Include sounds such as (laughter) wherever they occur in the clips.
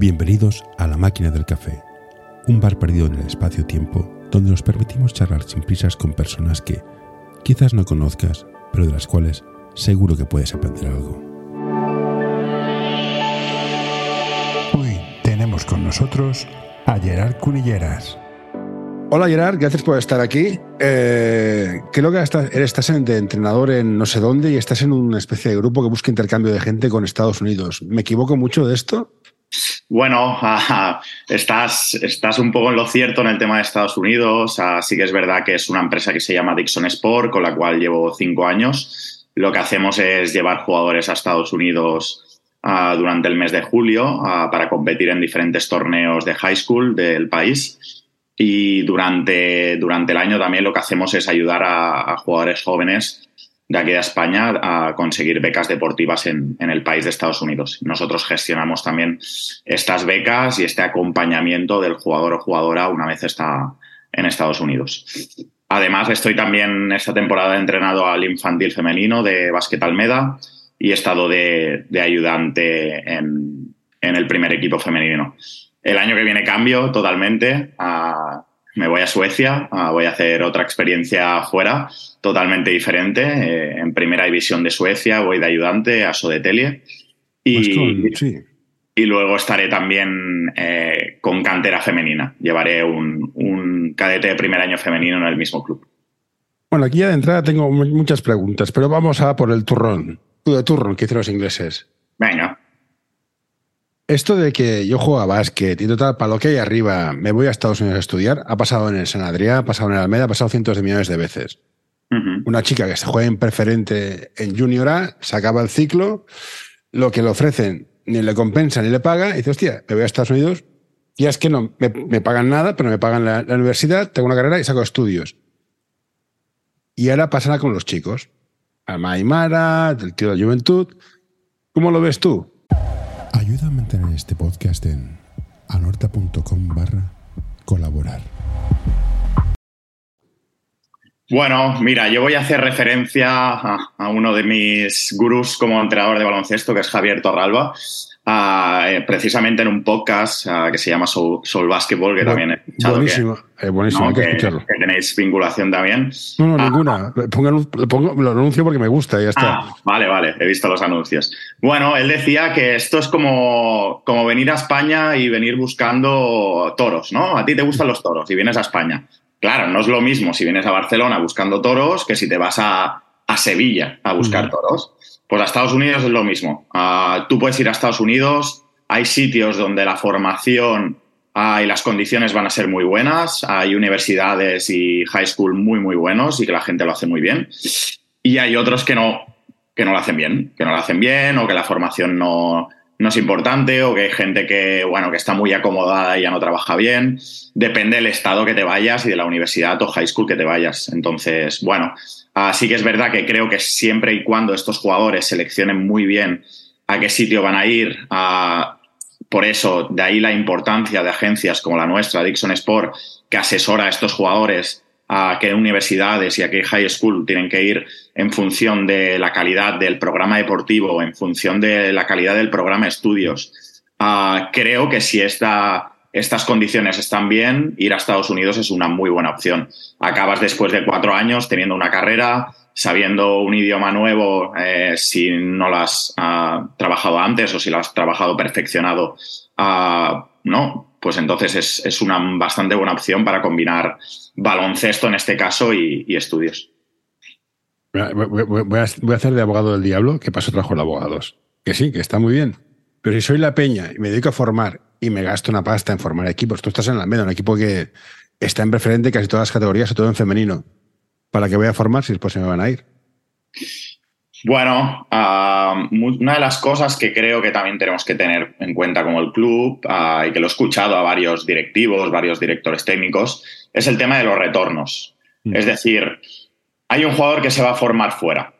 Bienvenidos a La Máquina del Café, un bar perdido en el espacio-tiempo donde nos permitimos charlar sin prisas con personas que quizás no conozcas, pero de las cuales seguro que puedes aprender algo. Hoy tenemos con nosotros a Gerard Cunilleras. Hola Gerard, gracias por estar aquí. Eh, creo que estás, estás de entrenador en no sé dónde y estás en una especie de grupo que busca intercambio de gente con Estados Unidos. ¿Me equivoco mucho de esto? Bueno, estás, estás un poco en lo cierto en el tema de Estados Unidos. sí que es verdad que es una empresa que se llama Dixon Sport, con la cual llevo cinco años. Lo que hacemos es llevar jugadores a Estados Unidos durante el mes de julio para competir en diferentes torneos de high school del país. Y durante, durante el año también lo que hacemos es ayudar a, jugadores jóvenes de aquí de España a conseguir becas deportivas en, en, el país de Estados Unidos. Nosotros gestionamos también estas becas y este acompañamiento del jugador o jugadora una vez está en Estados Unidos. Además, estoy también esta temporada entrenado al infantil femenino de Básquet Almeda y he estado de, de ayudante en, en el primer equipo femenino. El año que viene cambio totalmente. Me voy a Suecia, voy a hacer otra experiencia fuera, totalmente diferente. Eh, en primera división de Suecia voy de ayudante a Sodetelie. Y, y luego estaré también eh, con cantera femenina. Llevaré un, un cadete de primer año femenino en el mismo club. Bueno, aquí ya de entrada tengo muchas preguntas, pero vamos a por el turrón. De turrón, que dicen los ingleses. Venga. Esto de que yo juego a básquet y total, para lo que hay arriba, me voy a Estados Unidos a estudiar, ha pasado en el San Adrián, ha pasado en el Almeda, ha pasado cientos de millones de veces. Una chica que se juega en preferente en Junior A, se acaba el ciclo, lo que le ofrecen ni le compensa ni le paga, y dice, hostia, me voy a Estados Unidos, y es que no me, pagan nada, pero me pagan la, universidad, tengo una carrera y saco estudios. Y ahora pasará con los chicos. A Maimara, el tío de la juventud. ¿Cómo lo ves tú? Ayuda a mantener este podcast en anorta.com barra colaborar. Bueno, mira, yo voy a hacer referencia a, uno de mis gurús como entrenador de baloncesto, que es Javier Torralba, eh, precisamente en un podcast que se llama Soul, Basketball, que también he escuchado. Buenísimo, que, eh, buenísimo, hay que, escucharlo. Que tenéis vinculación también. No, no, ah, ninguna. lo anuncio porque me gusta y ya está. Ah, vale, vale, he visto los anuncios. Bueno, él decía que esto es como, como venir a España y venir buscando toros, ¿no? A ti te gustan los toros y vienes a España. Claro, no es lo mismo si vienes a Barcelona buscando toros que si te vas a, a Sevilla a buscar toros. Pues a Estados Unidos es lo mismo. Ah, tú puedes ir a Estados Unidos, hay sitios donde la formación ah, y las condiciones van a ser muy buenas, hay universidades y high school muy, muy buenos y que la gente lo hace muy bien. Y hay otros que no, que no lo hacen bien, que no lo hacen bien o que la formación no, no es importante o que hay gente que, bueno, que está muy acomodada y ya no trabaja bien. Depende del estado que te vayas y de la universidad o high school que te vayas. Entonces, bueno, Así que es verdad que creo que siempre y cuando estos jugadores seleccionen muy bien a qué sitio van a ir, por eso, de ahí la importancia de agencias como la nuestra, Dixon Sport, que asesora a estos jugadores a qué universidades y a qué high school tienen que ir en función de la calidad del programa deportivo, en función de la calidad del programa estudios. Ah, creo que si esta estas condiciones están bien, ir a Estados Unidos es una muy buena opción. Acabas después de cuatro años teniendo una carrera, sabiendo un idioma nuevo, eh, si no lo has ah, trabajado antes o si lo has trabajado perfeccionado, ah, no, pues entonces es, una bastante buena opción para combinar baloncesto en este caso y, estudios. Voy a, hacer de abogado del diablo, que paso trabajo de abogados. Que sí, que está muy bien. Pero si soy la peña y me dedico a formar y me gasto una pasta en formar equipos. Tú estás en la media, un equipo que está en preferente casi todas las categorías, sobre todo en femenino. ¿Para qué voy a formar si después se me van a ir? Bueno, ah, una de las cosas que creo que también tenemos que tener en cuenta como el club, ah, y que lo he escuchado a varios directivos, varios directores técnicos, es el tema de los retornos. Mm. Es decir, hay un jugador que se va a formar fuera,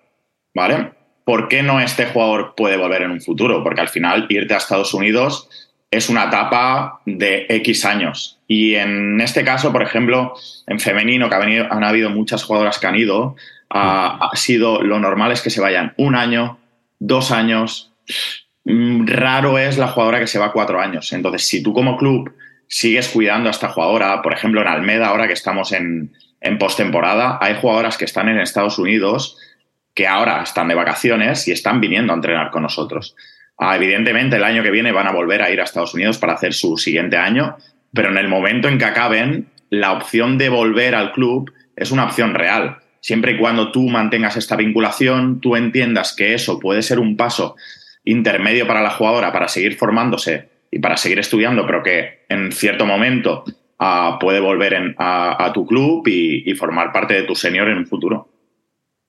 ¿vale? ¿Por qué no este jugador puede volver en un futuro? Porque al final irte a Estados Unidos es una etapa de X años. Y en este caso, por ejemplo, en femenino, que han, habido muchas jugadoras que han ido, ha, sido lo normal es que se vayan un año, dos años. mm, raro es la jugadora que se va cuatro años. Entonces, si tú como club sigues cuidando a esta jugadora, por ejemplo, en Almeda, ahora que estamos en, en postemporada, hay jugadoras que están en Estados Unidos que ahora están de vacaciones y están viniendo a entrenar con nosotros. Ah, evidentemente, el año que viene van a volver a ir a Estados Unidos para hacer su siguiente año, pero en el momento en que acaben, la opción de volver al club es una opción real. Siempre y cuando tú mantengas esta vinculación, tú entiendas que eso puede ser un paso intermedio para la jugadora para seguir formándose y para seguir estudiando, pero que en cierto momento uh, puede volver a, tu club y, formar parte de tu senior en un futuro.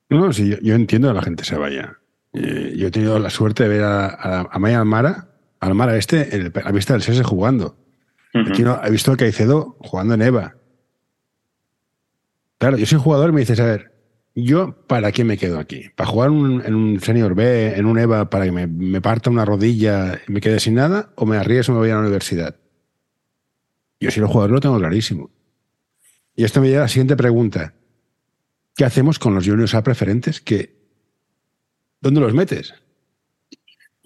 No, sí, yo, entiendo que la gente se vaya. Eh, yo he tenido la suerte de ver a, a, Maya Almara, Almara este, en la vista del CS jugando. he, visto a Caicedo jugando en EVA. Claro, yo soy jugador y me dices, a ver, ¿yo para qué me quedo aquí? ¿Para jugar en un Senior B, en un EVA, para que me, me, parta una rodilla y me quede sin nada? ¿O me arriesgo y me voy a la universidad? Yo si los jugadores lo tengo clarísimo. Y esto me lleva a la siguiente pregunta. ¿Qué hacemos con los juniors A preferentes? Que, ¿Dónde los metes?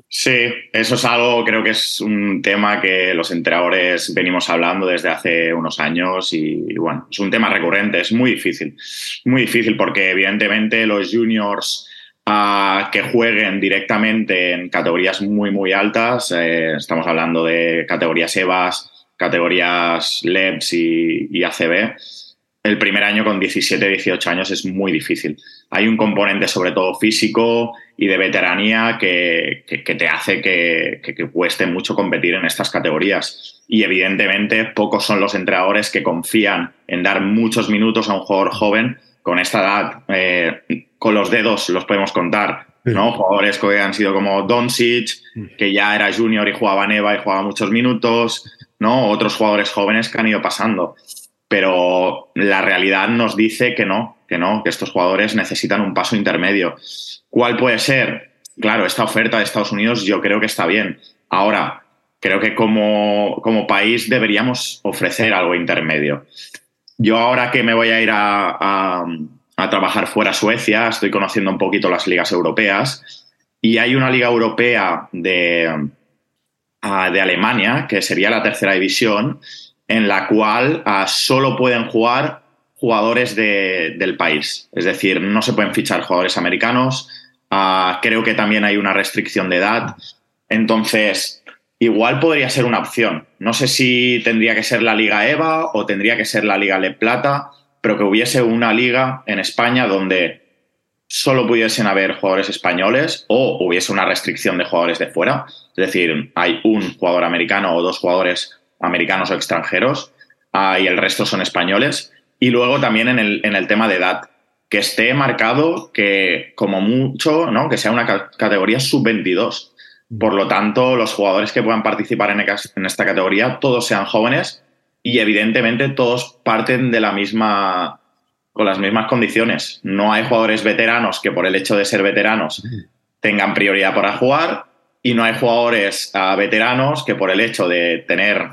Sí, eso es algo, creo que es un tema que los entrenadores venimos hablando desde hace unos años y, bueno, es un tema recurrente, es muy difícil, muy difícil porque evidentemente los juniors ah, que jueguen directamente en categorías muy, muy altas, eh, estamos hablando de categorías EVAs, categorías LEPS y, ACB, el primer año con 17, 18 años es muy difícil. Hay un componente sobre todo físico y de veteranía que, te hace que, cueste mucho competir en estas categorías. Y evidentemente pocos son los entrenadores que confían en dar muchos minutos a un jugador joven con esta edad. Eh, con los dedos los podemos contar. ¿no? Jugadores que han sido como Doncic, que ya era junior y jugaba Neva y jugaba muchos minutos, ¿no? Otros jugadores jóvenes que han ido pasando. Pero la realidad nos dice que no, que no, que estos jugadores necesitan un paso intermedio. ¿Cuál puede ser? Claro, esta oferta de Estados Unidos yo creo que está bien. Ahora, creo que como, como país deberíamos ofrecer algo intermedio. Yo ahora que me voy a ir a, a, trabajar fuera a Suecia, estoy conociendo un poquito las ligas europeas y hay una liga europea de, de Alemania, que sería la tercera división, en la cual ah, solo pueden jugar jugadores del país. Es decir, no se pueden fichar jugadores americanos. Ah, creo que también hay una restricción de edad. Entonces, igual podría ser una opción. No sé si tendría que ser la Liga EVA o tendría que ser la Liga Le Plata, pero que hubiese una liga en España donde solo pudiesen haber jugadores españoles o hubiese una restricción de jugadores de fuera. Es decir, hay un jugador americano o dos jugadores americanos o extranjeros ah, y el resto son españoles. Y luego también en el, en el tema de edad, que esté marcado que como mucho, ¿no? que sea una categoría sub-22. Por lo tanto, los jugadores que puedan participar en, esta categoría, todos sean jóvenes y evidentemente todos parten de la misma con las mismas condiciones. No hay jugadores veteranos que por el hecho de ser veteranos tengan prioridad para jugar y no hay jugadores ah, veteranos que por el hecho de tener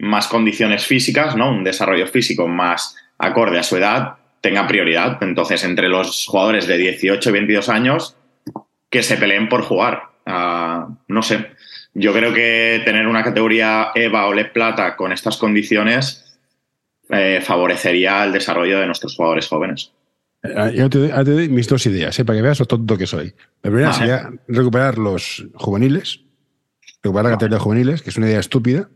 más condiciones físicas, ¿no? un desarrollo físico más acorde a su edad, tengan prioridad. Entonces, entre los jugadores de 18 y 22 años, que se peleen por jugar. Ah, no sé. Yo creo que tener una categoría EVA o Le Plata con estas condiciones eh, favorecería el desarrollo de nuestros jugadores jóvenes. Eh, yo te doy, mis dos ideas, eh, para que veas lo tonto que soy. La primera sería recuperar los juveniles, recuperar la categoría de juveniles, que es una idea estúpida,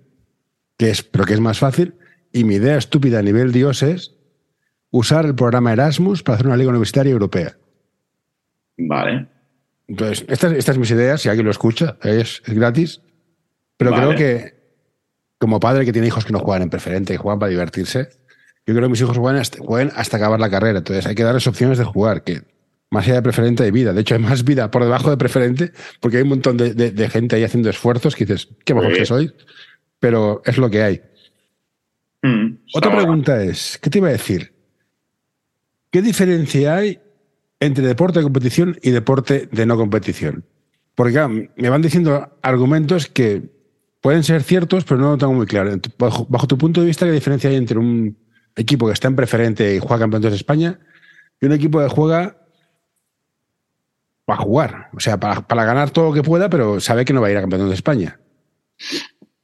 que es, pero que es más fácil. Y mi idea estúpida a nivel Dios es usar el programa Erasmus para hacer una liga universitaria europea. Vale. Entonces, estas, estas mis ideas, si alguien lo escucha, es, gratis. Pero creo que como padre que tiene hijos que no juegan en preferente, y juegan para divertirse, yo creo que mis hijos juegan hasta, acabar la carrera. Entonces hay que darles opciones de jugar, que más allá de preferente hay vida. De hecho, hay más vida por debajo de preferente, porque hay un montón de, gente ahí haciendo esfuerzos que dices, qué mejor que soy, pero es lo que hay. Mm, Otra pregunta es, ¿qué te iba a decir? ¿Qué diferencia hay entre deporte de competición y deporte de no competición? Porque me van diciendo argumentos que pueden ser ciertos, pero no lo tengo muy claro. Bajo, tu punto de vista, ¿qué diferencia hay entre un equipo que está en preferente y juega campeonatos de España y un equipo que juega para jugar, o sea, para, para, ganar todo lo que pueda, pero sabe que no va a ir a campeón de España.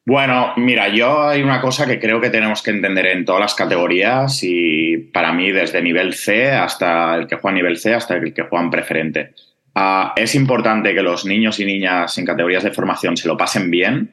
Bueno, mira, yo hay una cosa que creo que tenemos que entender en todas las categorías y para mí desde nivel C hasta el que juega nivel C hasta el que juega en preferente. Uh, es importante que los niños y niñas en categorías de formación se lo pasen bien,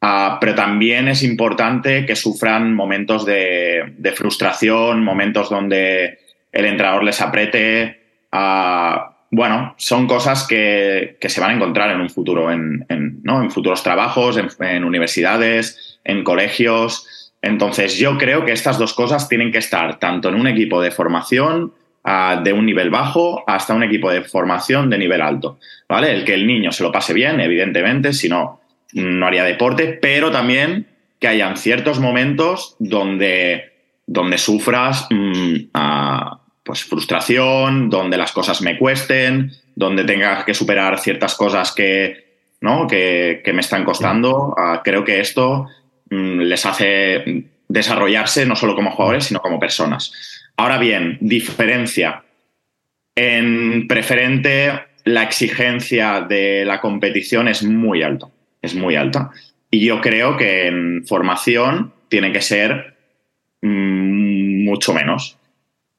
uh, pero también es importante que sufran momentos de, frustración, momentos donde el entrenador les apriete. Uh, bueno, son cosas que, que, se van a encontrar en un futuro, en, en, ¿no? en futuros trabajos, en, universidades, en colegios. Entonces, yo creo que estas dos cosas tienen que estar tanto en un equipo de formación uh, de un nivel bajo hasta un equipo de formación de nivel alto. ¿Vale? El que el niño se lo pase bien, evidentemente, si no, no haría deporte, pero también que hayan ciertos momentos donde, donde sufras mmm, uh, pues frustración, donde las cosas me cuesten, donde tenga que superar ciertas cosas que, ¿no? que, que me están costando. Uh, creo que esto mmm, les hace desarrollarse no solo como jugadores, sino como personas. Ahora bien, diferencia. En preferente, la exigencia de la competición es muy alta. Es muy alta. Y yo creo que en formación tiene que ser mmm, mucho menos.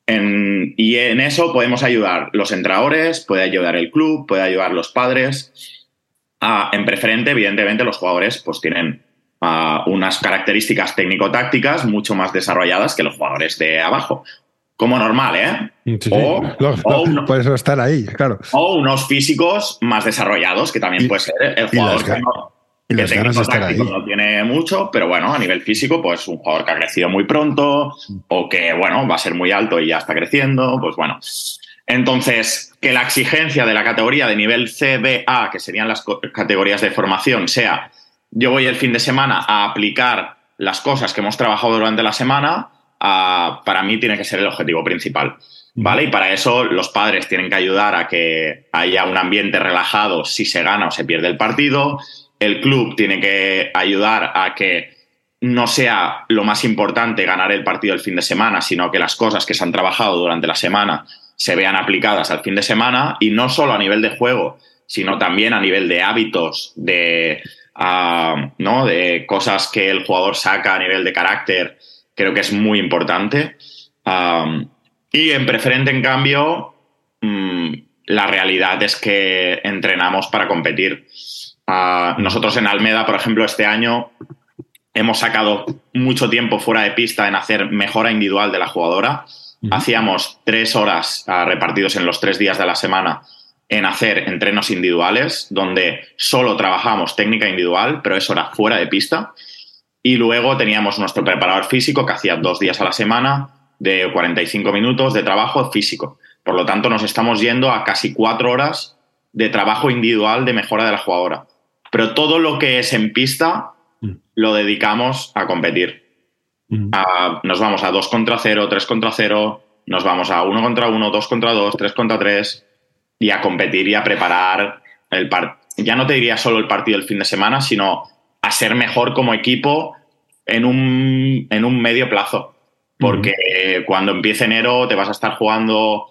En, y en eso podemos ayudar los entrenadores, puede ayudar el club, puede ayudar los padres. Ah, en preferente, evidentemente, los jugadores pues tienen ah, unas características técnico-tácticas mucho más desarrolladas que los jugadores de abajo. Como normal, ¿eh? Sí, o, por eso estar ahí, claro. O unos físicos más desarrollados, que también y, puede ser el jugador que no, y las ganas de estar ahí. no tiene mucho, pero bueno, a nivel físico, pues un jugador que ha crecido muy pronto o que, bueno, va a ser muy alto y ya está creciendo, pues bueno. Entonces, que la exigencia de la categoría de nivel CBA, que serían las categorías de formación, sea yo voy el fin de semana a aplicar las cosas que hemos trabajado durante la semana, uh, para mí tiene que ser el objetivo principal. ¿Vale? Y para eso los padres tienen que ayudar a que haya un ambiente relajado si se gana o se pierde el partido el club tiene que ayudar a que no sea lo más importante ganar el partido el fin de semana, sino que las cosas que se han trabajado durante la semana se vean aplicadas al fin de semana y no solo a nivel de juego, sino también a nivel de hábitos, de, uh, ¿no? de cosas que el jugador saca a nivel de carácter, creo que es muy importante. Y en preferente, en cambio, mmm, la realidad es que entrenamos para competir. Uh, nosotros en Almeda, por ejemplo, este año hemos sacado mucho tiempo fuera de pista en hacer mejora individual de la jugadora. Uh -huh. Hacíamos tres horas uh, repartidos en los tres días de la semana en hacer entrenos individuales, donde solo trabajamos técnica individual, pero eso era fuera de pista. Y luego teníamos nuestro preparador físico que hacía dos días a la semana de 45 minutos de trabajo físico. Por lo tanto, nos estamos yendo a casi cuatro horas de trabajo individual de mejora de la jugadora pero todo lo que es en pista mm. lo dedicamos a competir. Mm. A, nos vamos a 2 contra 0, 3 contra 0, nos vamos a 1 contra 1, 2 contra 2, 3 contra 3 y a competir y a preparar el partido. Ya no te diría solo el partido del fin de semana, sino a ser mejor como equipo en un, en un medio plazo. Porque mm. cuando empiece enero te vas a estar jugando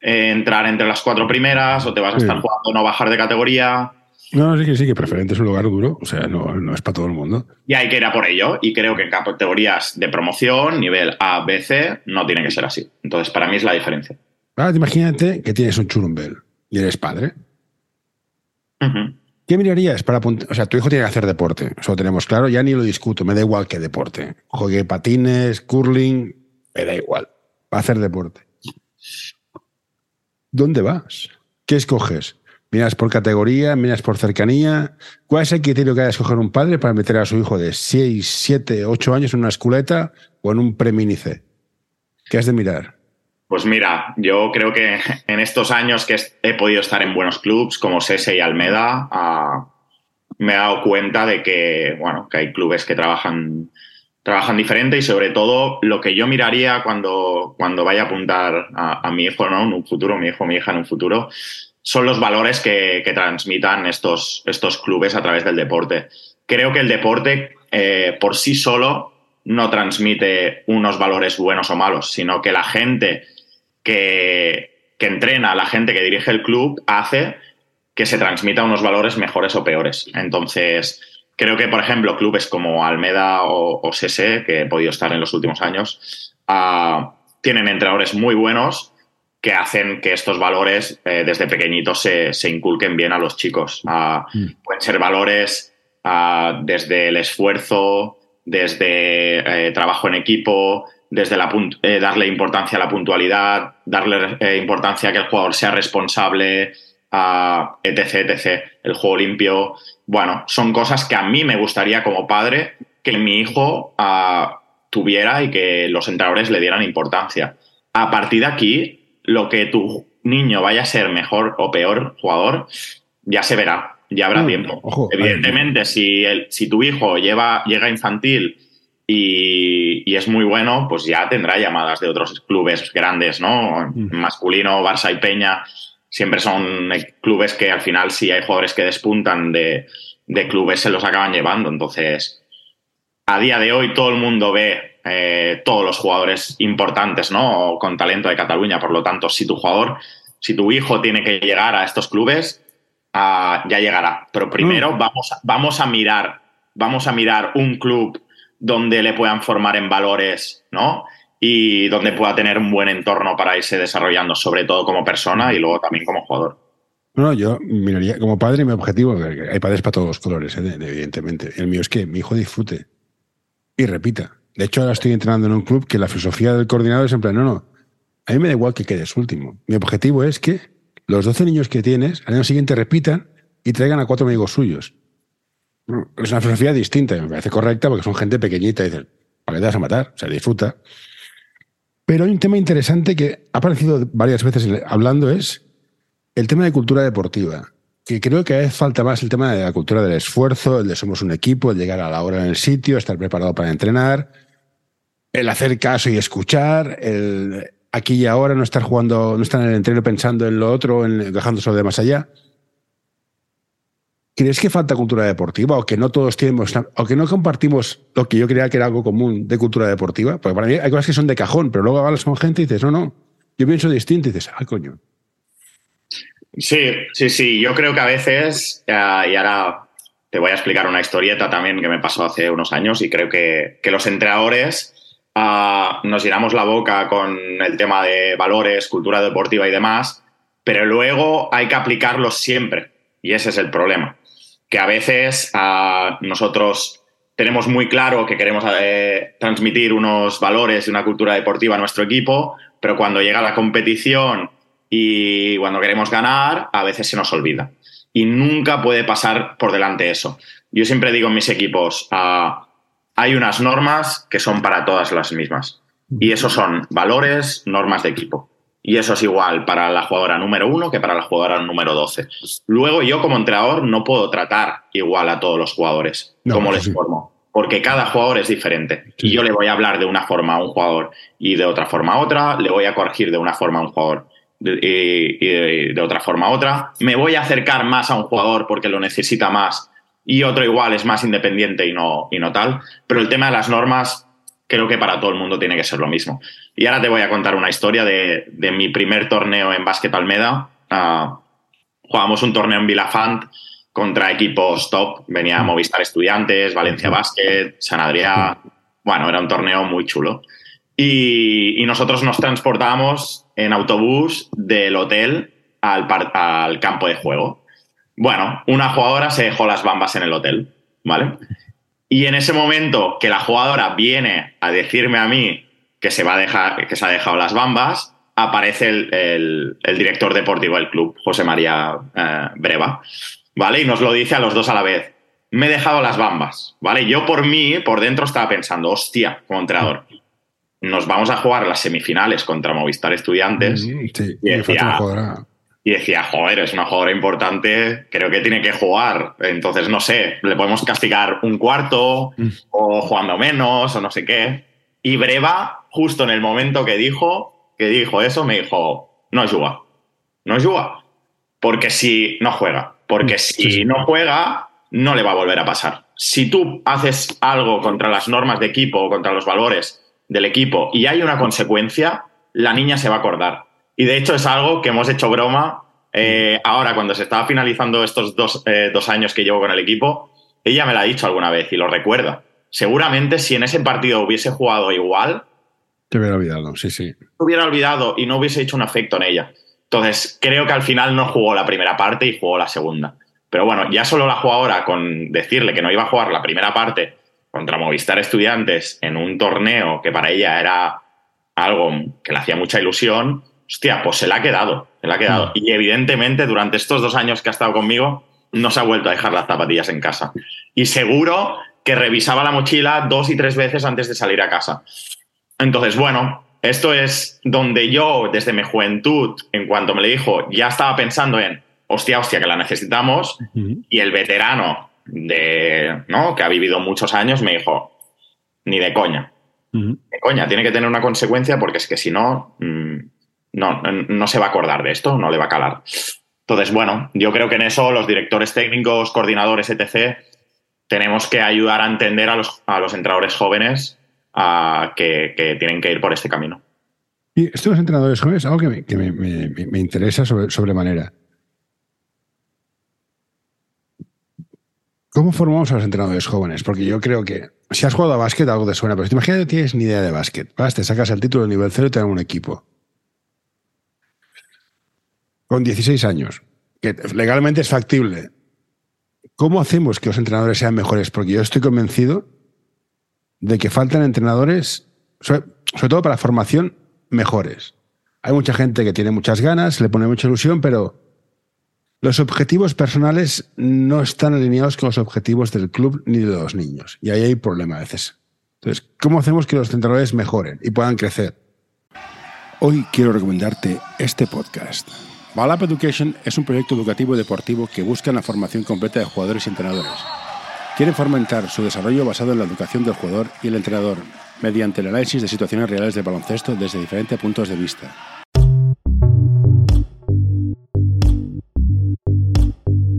eh, entrar entre las cuatro primeras o te vas a estar jugando no bajar de categoría no, sí que sí, que preferente es un lugar duro, o sea, no, no, es para todo el mundo. Y hay que ir a por ello, y creo que en categorías de promoción, nivel A, B, C, no tiene que ser así. Entonces, para mí es la diferencia. Ahora, imagínate que tienes un churumbel y eres padre. Uh -huh. ¿Qué mirarías para apuntar? O sea, tu hijo tiene que hacer deporte, eso lo tenemos claro, ya ni lo discuto, me da igual qué deporte. Juegue patines, curling, me da igual. Va a hacer deporte. ¿Dónde vas? ¿Qué escoges? Miras por categoría, miras por cercanía. ¿Cuál es el criterio que hay de escoger un padre para meter a su hijo de 6, 7, 8 años en una esculeta o en un preminice? ¿Qué has de mirar? Pues mira, yo creo que en estos años que he podido estar en buenos clubs como Sese y Almeda, uh, me he dado cuenta de que, bueno, que hay clubes que trabajan, trabajan diferente y sobre todo lo que yo miraría cuando, cuando vaya a apuntar a, a mi hijo ¿no? en un futuro, mi hijo, mi hija en un futuro, son los valores que, que transmitan estos, estos, clubes a través del deporte. Creo que el deporte eh, por sí solo no transmite unos valores buenos o malos, sino que la gente que, que entrena la gente que dirige el club hace que se transmita unos valores mejores o peores. Entonces, creo que, por ejemplo, clubes como Almeda o, o que he podido estar en los últimos años, uh, tienen entrenadores muy buenos que hacen que estos valores eh, desde pequeñitos se, se, inculquen bien a los chicos. Uh, mm. Pueden ser valores uh, desde el esfuerzo, desde eh, trabajo en equipo, desde la eh, darle importancia a la puntualidad, darle eh, importancia a que el jugador sea responsable, etc, etc, el juego limpio. Bueno, son cosas que a mí me gustaría como padre que mi hijo tuviera y que los entrenadores le dieran importancia. A partir de aquí, lo que tu niño vaya a ser mejor o peor jugador, ya se verá, ya habrá mm, tiempo. Evidentemente, si, el, si tu hijo lleva, llega infantil y, es muy bueno, pues ya tendrá llamadas de otros clubes grandes, ¿no? Mm. Masculino, Barça y Peña, siempre son clubes que al final si hay jugadores que despuntan de, clubes se los acaban llevando. Entonces, a día de hoy todo el mundo ve eh, todos los jugadores importantes, ¿no? Con talento de Cataluña. Por lo tanto, si tu jugador, si tu hijo tiene que llegar a estos clubes, ah, ya llegará. Pero primero mm. vamos, vamos a mirar, vamos a mirar un club donde le puedan formar en valores, ¿no? Y donde pueda tener un buen entorno para irse desarrollando, sobre todo como persona y luego también como jugador. No, yo miraría como padre mi objetivo, hay padres para todos los colores, ¿eh? evidentemente. El mío es que mi hijo disfrute y repita. De hecho, ahora estoy entrenando en un club que la filosofía del coordinador es en plan, no, no, a mí me da igual que quedes último. Mi objetivo es que los 12 niños que tienes al año siguiente repitan y traigan a cuatro amigos suyos. Es una filosofía distinta me parece correcta porque son gente pequeñita y dicen, ¿para qué te vas a matar? O sea, disfruta. Pero hay un tema interesante que ha aparecido varias veces hablando, es el tema de cultura deportiva. Que creo que a veces falta más el tema de la cultura del esfuerzo, el de somos un equipo, el llegar a la hora en el sitio, estar preparado para entrenar, el hacer caso y escuchar, el aquí y ahora no estar jugando, no estar en el entreno pensando en lo otro, en, dejando de más allá. ¿Crees que falta cultura deportiva o que no todos tenemos, o que no compartimos lo que yo creía que era algo común de cultura deportiva? Porque para mí hay cosas que son de cajón, pero luego hablas con gente y dices, no, no, yo pienso distinto y dices, ah, coño. Sí, sí, sí, yo creo que a veces, y ahora te voy a explicar una historieta también que me pasó hace unos años y creo que, los entrenadores ah, nos llenamos la boca con el tema de valores, cultura deportiva y demás, pero luego hay que aplicarlos siempre y ese es el problema que a veces ah, nosotros tenemos muy claro que queremos eh, transmitir unos valores y una cultura deportiva a nuestro equipo, pero cuando llega la competición y cuando queremos ganar, a veces se nos olvida. Y nunca puede pasar por delante eso. Yo siempre digo en mis equipos, ah, hay unas normas que son para todas las mismas. Y esos son valores, normas de equipo. Y eso es igual para la jugadora número uno que para la jugadora número 12. Luego yo como entrenador no puedo tratar igual a todos los jugadores como les formo, porque cada jugador es diferente. Y yo le voy a hablar de una forma a un jugador y de otra forma a otra, le voy a corregir de una forma a un jugador y de, otra forma a otra. Me voy a acercar más a un jugador porque lo necesita más y otro igual es más independiente y no, y no tal. Pero el tema de las normas creo que para todo el mundo tiene que ser lo mismo. Y ahora te voy a contar una historia de, mi primer torneo en básquet Almeda. Uh, jugamos un torneo en Vilafant contra equipos top. Venía Movistar Estudiantes, Valencia Básquet, San Adrià. Bueno, era un torneo muy chulo. Y, nosotros nos transportamos en autobús del hotel al, al campo de juego. Bueno, una jugadora se dejó las bambas en el hotel, ¿vale? Y en ese momento que la jugadora viene a decirme a mí que se va a dejar, que se ha dejado las bambas, aparece el, director deportivo del club, José María eh, Breva, ¿vale? Y nos lo dice a los dos a la vez. Me he dejado las bambas, ¿vale? Yo por mí, por dentro estaba pensando, hostia, como entrenador, nos vamos a jugar las semifinales contra Movistar Estudiantes. Mm, sí, y decía, y decía, joder, es una jugadora importante, creo que tiene que jugar. Entonces, no sé, le podemos castigar un cuarto mm. o jugando menos o no sé qué. Y Breva, justo en el momento que dijo, que dijo eso, me dijo, no Yuga, no Yuga. Porque si no juega, porque mm, si no juega, no le va a volver a pasar. Si tú haces algo contra las normas de equipo o contra los valores del equipo y hay una consecuencia, la niña se va a acordar Y de hecho es algo que hemos hecho broma eh, ahora cuando se estaba finalizando estos dos, eh, dos años que llevo con el equipo. Ella me lo ha dicho alguna vez y lo recuerda. Seguramente si en ese partido hubiese jugado igual... Te hubiera olvidado, sí, sí. Hubiera olvidado y no hubiese hecho un efecto en ella. Entonces, creo que al final no jugó la primera parte y jugó la segunda. Pero bueno, ya solo la jugó ahora con decirle que no iba a jugar la primera parte contra Movistar Estudiantes en un torneo que para ella era algo que le hacía mucha ilusión, hostia, pues se la ha quedado, se la ha quedado. Mm. Y evidentemente durante estos dos años que ha estado conmigo, no se ha vuelto a dejar las zapatillas en casa. Y seguro que revisaba la mochila dos y tres veces antes de salir a casa. Entonces, bueno, esto es donde yo, desde mi juventud, en cuanto me le dijo, ya estaba pensando en, hostia, hostia, que la necesitamos, y el veterano de, ¿no? que ha vivido muchos años me dijo, ni de coña. De coña, tiene que tener una consecuencia porque es que si no, mm, no, no se va a acordar de esto, no le va a calar. Entonces, bueno, yo creo que en eso los directores técnicos, coordinadores, etc., tenemos que ayudar a entender a los, a los entrenadores jóvenes a que, tienen que ir por este camino. Y esto de los entrenadores jóvenes es algo que me, interesa sobre, sobremanera. ¿Cómo formamos a los entrenadores jóvenes? Porque yo creo que si has jugado a básquet, algo te suena, pero si te imaginas que no tienes ni idea de básquet, vas, te sacas el título de nivel cero y te dan un equipo con 16 años, que legalmente es factible, ¿cómo hacemos que los entrenadores sean mejores? Porque yo estoy convencido de que faltan entrenadores, sobre, todo para formación, mejores. Hay mucha gente que tiene muchas ganas, le pone mucha ilusión, pero los objetivos personales no están alineados con los objetivos del club ni de los niños. Y ahí hay problema a veces. Entonces, ¿cómo hacemos que los entrenadores mejoren y puedan crecer? Hoy quiero recomendarte este podcast. Balap Education es un proyecto educativo y deportivo que busca la formación completa de jugadores y entrenadores. Quieren fomentar su desarrollo basado en la educación del jugador y el entrenador, mediante el análisis de situaciones reales de baloncesto desde diferentes puntos de vista.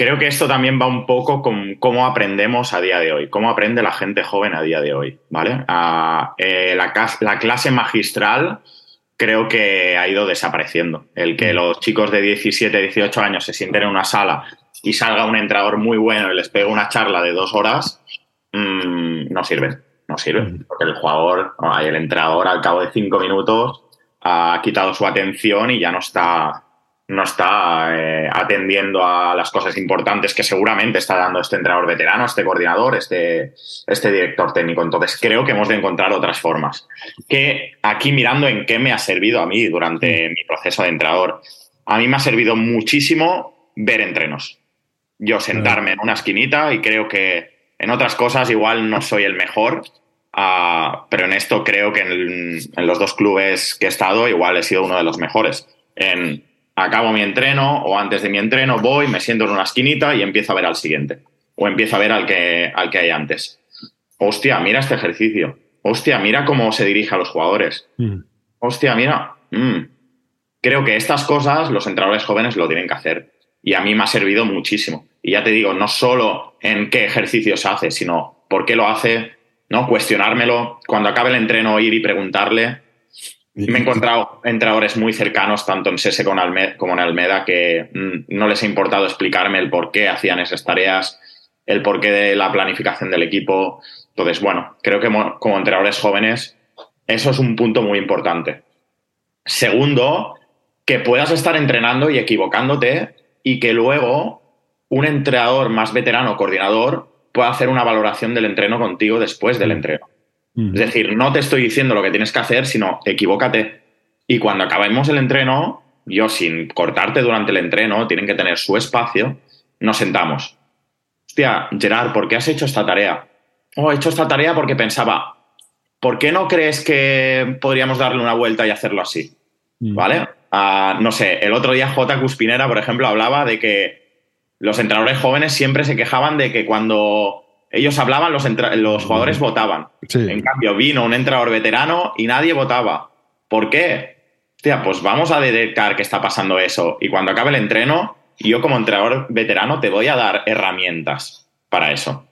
creo que esto también va un poco con cómo aprendemos a día de hoy, cómo aprende la gente joven a día de hoy, ¿vale? A, eh, la, la, clase magistral creo que ha ido desapareciendo. El que mm. los chicos de 17, 18 años se sienten en una sala y salga un entrenador muy bueno y les pegue una charla de dos horas, mmm, no sirve. No sirve. Mm. Porque el jugador, el entrenador al cabo de cinco minutos ha quitado su atención y ya no está no está eh, atendiendo a las cosas importantes que seguramente está dando este entrenador veterano, este coordinador, este, este director técnico. Entonces creo que hemos de encontrar otras formas. Que aquí mirando en qué me ha servido a mí durante mm. mi proceso de entrenador, a mí me ha servido muchísimo ver entrenos. Yo sentarme en una esquinita y creo que en otras cosas igual no soy el mejor, ah, pero en esto creo que en, en los dos clubes que he estado igual he sido uno de los mejores. En, acabo mi entreno o antes de mi entreno voy, me siento en una esquinita y empiezo a ver al siguiente. O empiezo a ver al que, al que hay antes. Hostia, mira este ejercicio. Hostia, mira cómo se dirige a los jugadores. Mm. Hostia, mira. Mm. Creo que estas cosas los entrenadores jóvenes lo tienen que hacer. Y a mí me ha servido muchísimo. Y ya te digo, no solo en qué ejercicios hace, sino por qué lo hace, ¿no? Cuestionármelo. Cuando acabe el entreno, ir y preguntarle me he encontrado entrenadores muy cercanos, tanto en Sese como en Almeda, que mm, no les ha importado explicarme el por qué hacían esas tareas, el porqué de la planificación del equipo. Entonces, bueno, creo que como entrenadores jóvenes, eso es un punto muy importante. Segundo, que puedas estar entrenando y equivocándote y que luego un entrenador más veterano, coordinador, pueda hacer una valoración del entreno contigo después del entreno. Es decir, no te estoy diciendo lo que tienes que hacer, sino equivócate. Y cuando acabemos el entreno, yo sin cortarte durante el entreno, tienen que tener su espacio, nos sentamos. Hostia, Gerard, ¿por qué has hecho esta tarea? Oh, he hecho esta tarea porque pensaba, ¿por qué no crees que podríamos darle una vuelta y hacerlo así? ¿Vale? no sé, el otro día J. Cuspinera, por ejemplo, hablaba de que los entrenadores jóvenes siempre se quejaban de que cuando ellos hablaban, los, los jugadores votaban. En cambio, vino un entrenador veterano y nadie votaba. ¿Por qué? Hostia, pues vamos a dedicar que está pasando eso. Y cuando acabe el entreno, yo como entrenador veterano te voy a dar herramientas para eso.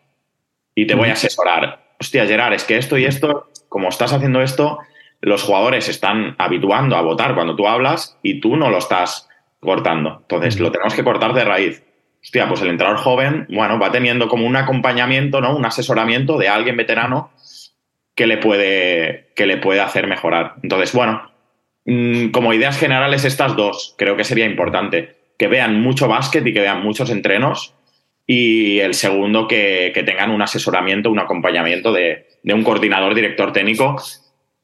Y te voy a asesorar. Hostia, Gerard, es que esto y esto, como estás haciendo esto, los jugadores están habituando a votar cuando tú hablas y tú no lo estás cortando. Entonces, lo tenemos que cortar de raíz. Hostia, pues el entrenador joven, bueno, va teniendo como un acompañamiento, ¿no? Un asesoramiento de alguien veterano que le puede, que le puede hacer mejorar. Entonces, bueno, mm, como ideas generales, estas dos creo que sería importante. Que vean mucho básquet y que vean muchos entrenos. Y el segundo, que, tengan un asesoramiento, un acompañamiento de, de un coordinador, director técnico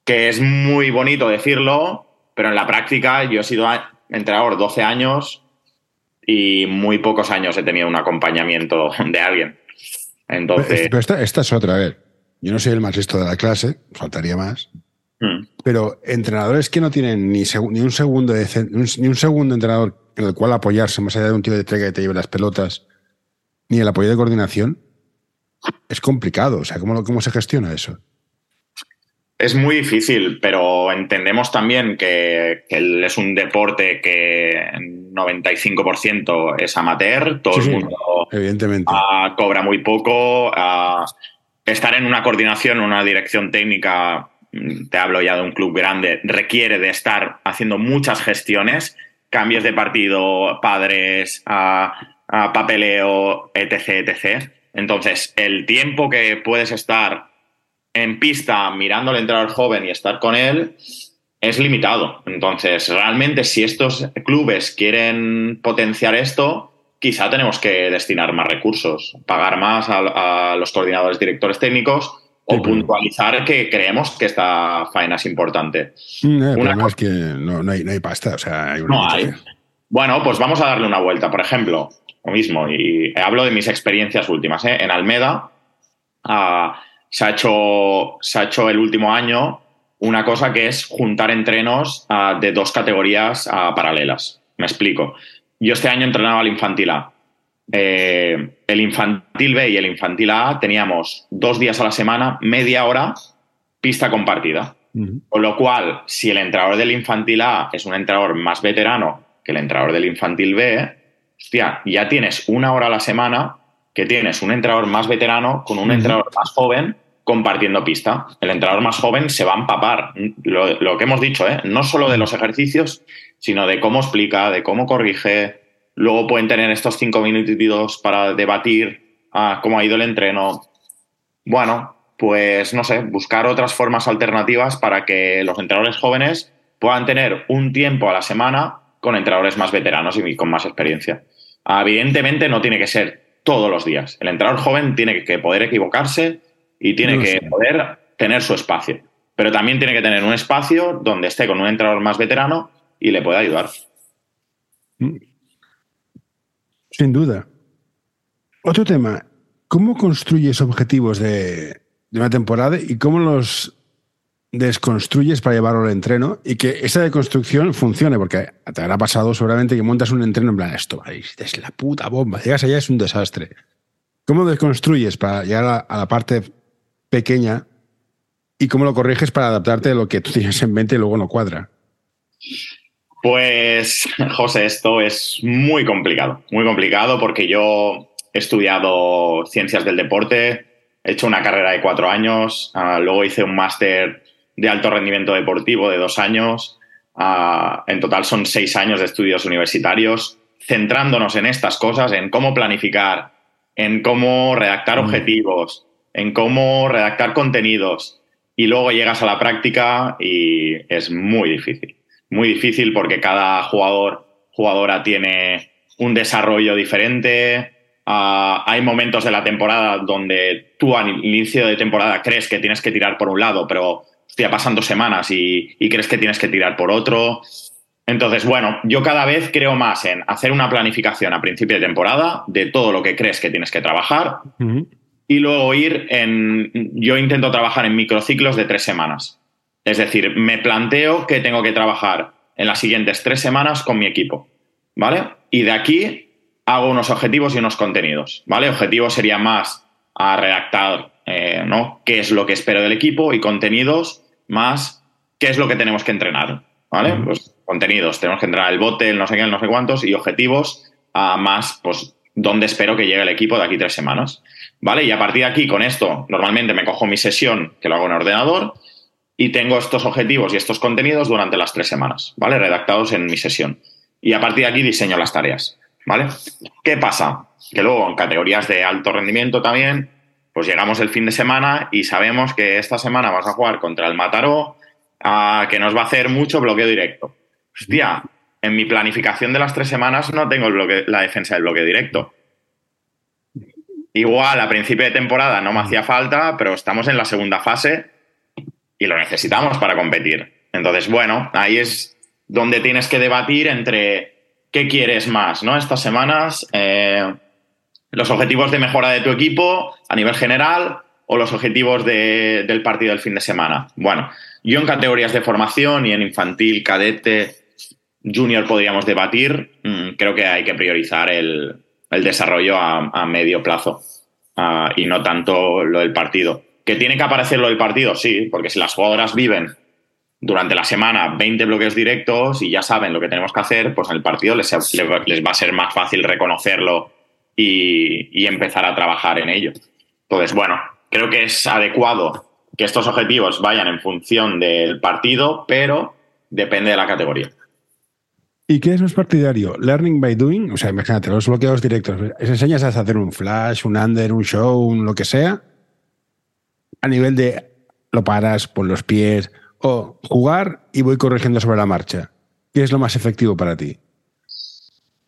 que es muy bonito decirlo, pero en la práctica yo he sido entrenador 12 años y muy pocos años he tenido un acompañamiento de alguien. Entonces. Pero esta, es otra, a ver. Yo no soy el más listo de la clase, faltaría más. Hmm. Pero entrenadores que no tienen ni, ni un segundo ni un segundo entrenador en el cual apoyarse, más allá de un tío de trega que te lleve las pelotas, ni el apoyo de coordinación, es complicado. O sea, ¿cómo, cómo se gestiona eso? Es muy difícil, pero entendemos también que, es un deporte que en 95% es amateur, todo el mundo evidentemente. Ah, cobra muy poco. Ah, estar en una coordinación, una dirección técnica, mm, te hablo ya de un club grande, requiere de estar haciendo muchas gestiones, cambios de partido, padres, ah, papeleo, etc, etc. Entonces, el tiempo que puedes estar en pista mirando al entrenador joven y estar con él es limitado. Entonces, realmente, si estos clubes quieren potenciar esto, quizá tenemos que destinar más recursos, pagar más a, los coordinadores directores técnicos o puntualizar que creemos que esta faena es importante. Mm, eh, una es que no, hay, pasta, o sea, hay No hay. Bueno, pues vamos a darle una vuelta. Por ejemplo, lo mismo, y hablo de mis experiencias últimas. ¿eh? En Almeda, a se ha hecho, se ha hecho el último año una cosa que es juntar entrenos ah, de dos categorías ah, paralelas. Me explico. Yo este año entrenaba al infantil A. Eh, el infantil B y el infantil A teníamos dos días a la semana, media hora, pista compartida. Con lo cual, si el entrenador del infantil A es un entrenador más veterano que el entrenador del infantil B, hostia, ya tienes una hora a la semana que tienes un entrenador más veterano con un entrenador más joven compartiendo pista. El entrenador más joven se va a empapar. Lo, que hemos dicho, ¿eh? no solo de los ejercicios, sino de cómo explica, de cómo corrige. Luego pueden tener estos cinco minutos para debatir ah, cómo ha ido el entreno. Bueno, pues no sé, buscar otras formas alternativas para que los entrenadores jóvenes puedan tener un tiempo a la semana con entrenadores más veteranos y con más experiencia. evidentemente no tiene que ser todos los días. El entrenador joven tiene que poder equivocarse, y tiene que poder tener su espacio. Pero también tiene que tener un espacio donde esté con un entrenador más veterano y le pueda ayudar. Mm. Sin duda. Otro tema, ¿cómo construyes objetivos de, una temporada y cómo los desconstruyes para llevarlo al entreno y que esa deconstrucción funcione? Porque te habrá pasado seguramente que montas un entreno en plan, esto es la puta bomba, llegas allá es un desastre. ¿Cómo desconstruyes para llegar a la parte pequeña y cómo lo corriges para adaptarte a lo que tú tienes en mente y luego no cuadra. Pues, José, esto es muy complicado, muy complicado porque yo he estudiado ciencias del deporte, he hecho una carrera de cuatro años, ah, luego hice un máster de alto rendimiento deportivo de dos años, ah, en total son seis años de estudios universitarios, centrándonos en estas cosas, en cómo planificar, en cómo redactar mm. objetivos, en cómo redactar contenidos y luego llegas a la práctica y es muy difícil. Muy difícil porque cada jugador, jugadora tiene un desarrollo diferente. Ah, hay momentos de la temporada donde tú al inicio de temporada crees que tienes que tirar por un lado, pero ya pasan dos semanas y, crees que tienes que tirar por otro. Entonces, bueno, yo cada vez creo más en hacer una planificación a principio de temporada de todo lo que crees que tienes que trabajar y luego ir en... Yo intento trabajar en microciclos de tres semanas. Es decir, me planteo que tengo que trabajar en las siguientes tres semanas con mi equipo, ¿vale? Y de aquí hago unos objetivos y unos contenidos, ¿vale? Objetivos sería más a redactar, eh, ¿no? ¿Qué es lo que espero del equipo? Y contenidos más qué es lo que tenemos que entrenar, ¿vale? Pues contenidos, tenemos que entrenar el bote, el no sé qué, el no sé cuántos, y objetivos a más, pues, dónde espero que llegue el equipo de aquí tres semanas, ¿vale? Y a partir de aquí, con esto, normalmente me cojo mi sesión, que lo hago en ordenador, y tengo estos objetivos y estos contenidos durante las tres semanas, ¿vale? Redactados en mi sesión. Y a partir de aquí diseño las tareas, ¿vale? ¿Qué pasa? Que luego en categorías de alto rendimiento también, pues llegamos el fin de semana y sabemos que esta semana vas a jugar contra el Mataró, que nos va a hacer mucho bloqueo directo. Hostia, en mi planificación de las tres semanas no tengo la defensa del bloqueo directo. Igual a principio de temporada no me hacía falta, pero estamos en la segunda fase y lo necesitamos para competir. Entonces, bueno, ahí es donde tienes que debatir entre qué quieres más, ¿no? Estas semanas, eh, los objetivos de mejora de tu equipo a nivel general o los objetivos del partido del fin de semana. Bueno, yo en categorías de formación y en infantil, cadete, junior podríamos debatir. Mm, creo que hay que priorizar el, desarrollo a, medio plazo y no tanto lo del partido. ¿Que tiene que aparecer lo del partido? Sí, porque si las jugadoras viven durante la semana 20 bloques directos y ya saben lo que tenemos que hacer, pues en el partido les, va a ser más fácil reconocerlo y, empezar a trabajar en ello. Entonces, bueno, creo que es adecuado que estos objetivos vayan en función del partido, pero depende de la categoría. ¿Y qué es más partidario? ¿Learning by doing? O sea, imagínate, los bloqueos directos. ¿Les enseñas a hacer un flash, un under, un show, un lo que sea? a nivel de lo paras por los pies o jugar y voy corrigiendo sobre la marcha? ¿Qué es lo más efectivo para ti?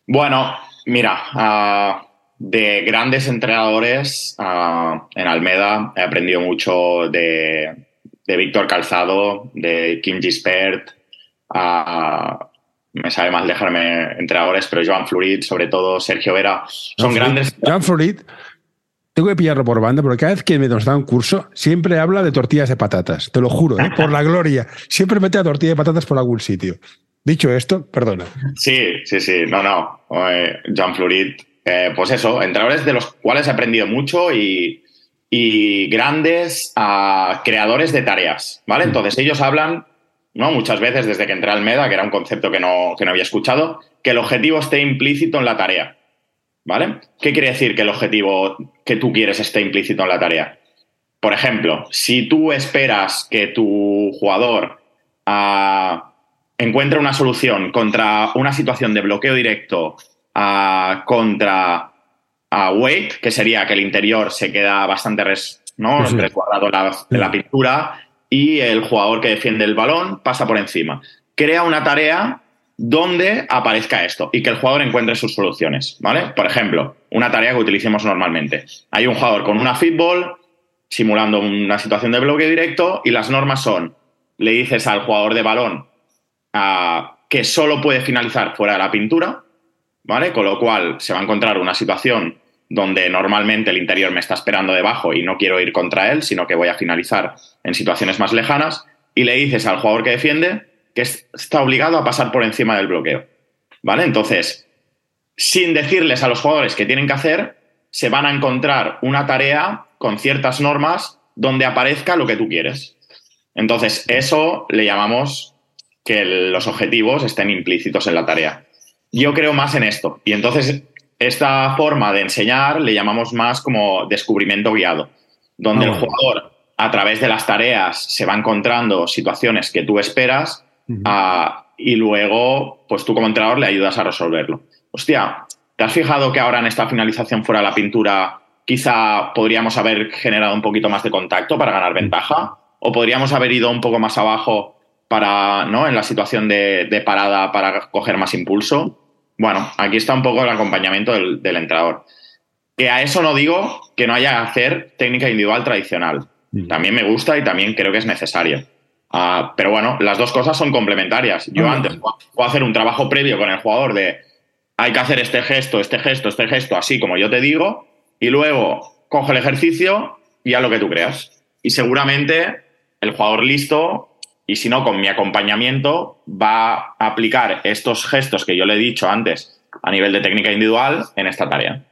Bueno, mira, ah, de grandes entrenadores ah, en Almeda he aprendido mucho de, Víctor Calzado, de Kim Gispert, uh, me sabe mal dejarme entrenadores, pero Joan Florid, sobre todo Sergio Vera, son grandes. Joan Florid, tengo que pillarlo por banda, porque cada vez que me nos da un curso, siempre habla de tortillas de patatas. Te lo juro, ¿eh? por la gloria. Siempre mete a tortilla de patatas por algún sitio. Dicho esto, perdona. Sí, sí, sí. No, no. Jean Florid, eh, pues eso, entrenadores de los cuales he aprendido mucho y, grandes ah, creadores de tareas, ¿vale? Mm. Entonces ellos hablan, ¿no? Muchas veces desde que entré al MEDA, que era un concepto que no, que no había escuchado, que el objetivo esté implícito en la tarea. ¿Vale? ¿Qué quiere decir que el objetivo que tú quieres esté implícito en la tarea? Por ejemplo, si tú esperas que tu jugador ah, encuentre una solución contra una situación de bloqueo directo ah, contra a weight, que sería que el interior se queda bastante ¿no? resguardado en la pintura y el jugador que defiende el balón pasa por encima. Crea una tarea donde aparezca esto y que el jugador encuentre sus soluciones, ¿vale? Por ejemplo, una tarea que utilicemos normalmente. Hay un jugador con una fútbol simulando una situación de bloque directo y las normas son, le dices al jugador de balón ah, que solo puede finalizar fuera de la pintura, ¿vale? Con lo cual se va a encontrar una situación donde normalmente el interior me está esperando debajo y no quiero ir contra él, sino que voy a finalizar en situaciones más lejanas, y le dices al jugador que defiende que está obligado a pasar por encima del bloqueo. ¿Vale? Entonces, sin decirles a los jugadores qué tienen que hacer, se van a encontrar una tarea con ciertas normas donde aparezca lo que tú quieres. Entonces, eso le llamamos que los objetivos estén implícitos en la tarea. Yo creo más en esto. Y entonces, esta forma de enseñar le llamamos más como descubrimiento guiado, donde el ah, jugador, a través de las tareas, se va encontrando situaciones que tú esperas Ah, y luego, pues tú como entrenador le ayudas a resolverlo. Hostia, ¿te has fijado que ahora en esta finalización fuera de la pintura quizá podríamos haber generado un poquito más de contacto para ganar ventaja? ¿O podríamos haber ido un poco más abajo para, ¿no? En la situación de, parada para coger más impulso. Bueno, aquí está un poco el acompañamiento del, del entrenador. Que a eso no digo que no haya que hacer técnica individual tradicional. También me gusta y también creo que es necesario. Ah, pero bueno, las dos cosas son complementarias. Yo antes puedo hacer un trabajo previo con el jugador de hay que hacer este gesto, este gesto, este gesto, así como yo te digo, y luego coge el ejercicio y haz lo que tú creas. Y seguramente el jugador listo y si no, con mi acompañamiento, va a aplicar estos gestos que yo le he dicho antes a nivel de técnica individual en esta tarea.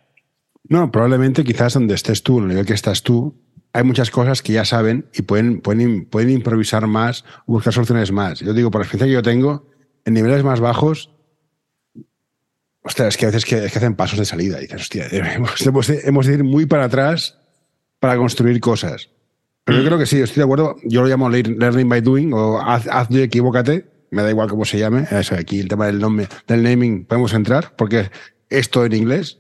No, probablemente quizás donde estés tú, en el nivel que estás tú, hay muchas cosas que ya saben y pueden, pueden, pueden improvisar más buscar soluciones más. Yo digo, por la experiencia que yo tengo, en niveles más bajos, ostras, es que a veces que, hacen pasos de salida. Y dices, hostia, (laughs) hemos, hemos de ir muy para atrás para construir cosas. Pero yo mm. creo que sí, estoy de acuerdo. Yo lo llamo learning by doing o haz, y equivócate. Me da igual cómo se llame. Eso, aquí el tema del nombre, del naming, podemos entrar porque esto en inglés.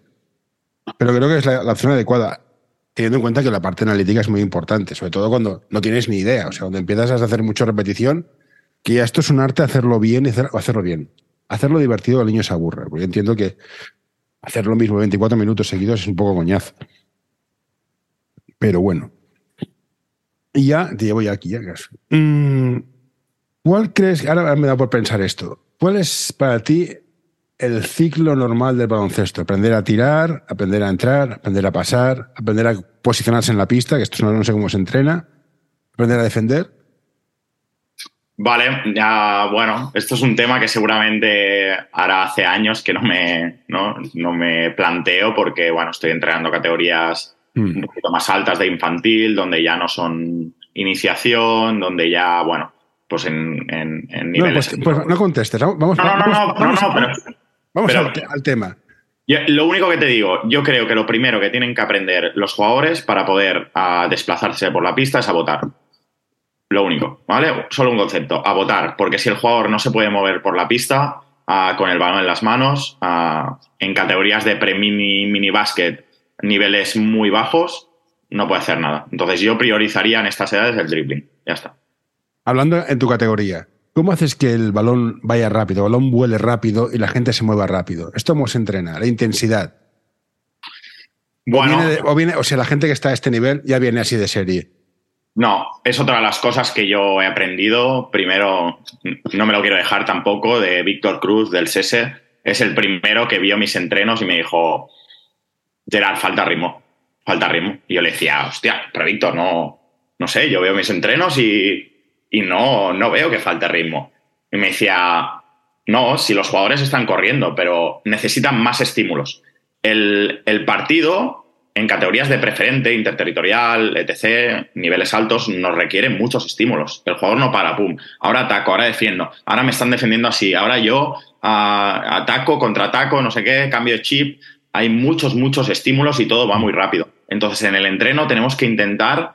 Pero creo que es la, opción adecuada, teniendo en cuenta que la parte analítica es muy importante, sobre todo cuando no tienes ni idea. O sea, cuando empiezas a hacer mucha repetición, que ya esto es un arte hacerlo bien y hacerlo bien. Hacerlo divertido al niño se aburre. Porque entiendo que hacer lo mismo 24 minutos seguidos es un poco coñazo. Pero bueno. Y ya te llevo ya aquí, ya mm, ¿Cuál crees, ahora me da por pensar esto, cuál es para ti el ciclo normal del baloncesto? Aprender a tirar, aprender a entrar, aprender a pasar, aprender a posicionarse en la pista, que esto no, sé cómo se entrena, aprender a defender. Vale, ya, bueno, esto es un tema que seguramente ahora hace años que no me, no, no me planteo porque, bueno, estoy entrenando categorías un poquito más altas de infantil, donde ya no son iniciación, donde ya, bueno, pues en, en, niveles. No, pues, pues, no contestes. Vamos, no, no, no, vamos, no, pero, vamos al, tema. lo único que te digo, yo creo que lo primero que tienen que aprender los jugadores para poder ah, desplazarse por la pista es a votar. Lo único, ¿vale? Solo un concepto, a votar, porque si el jugador no se puede mover por la pista ah, con el balón en las manos, ah, en categorías de pre-mini, mini básquet niveles muy bajos, no puede hacer nada. Entonces yo priorizaría en estas edades el dribbling. Ya está. Hablando en tu categoría, ¿cómo haces que el balón vaya rápido, el balón vuele rápido y la gente se mueva rápido? ¿Esto cómo se entrena? La intensidad. Bueno. O, viene, o, sea, la gente que está a este nivel ya viene así de serie. No, es otra de las cosas que yo he aprendido. Primero, no me lo quiero dejar tampoco, de Víctor Cruz, del SESE. Es el primero que vio mis entrenos y me dijo, Gerard, falta ritmo, falta ritmo. Y yo le decía, hostia, pero no, no sé, yo veo mis entrenos y, no, no veo que falte ritmo. Y me decía, no, si los jugadores están corriendo, pero necesitan más estímulos. El, el, partido, en categorías de preferente, interterritorial, etc., niveles altos, nos requiere muchos estímulos. El jugador no para, pum, ahora ataco, ahora defiendo, ahora me están defendiendo así, ahora yo ah, ataco, contraataco, no sé qué, cambio de chip hay muchos, muchos estímulos y todo va muy rápido. Entonces, en el entreno tenemos que intentar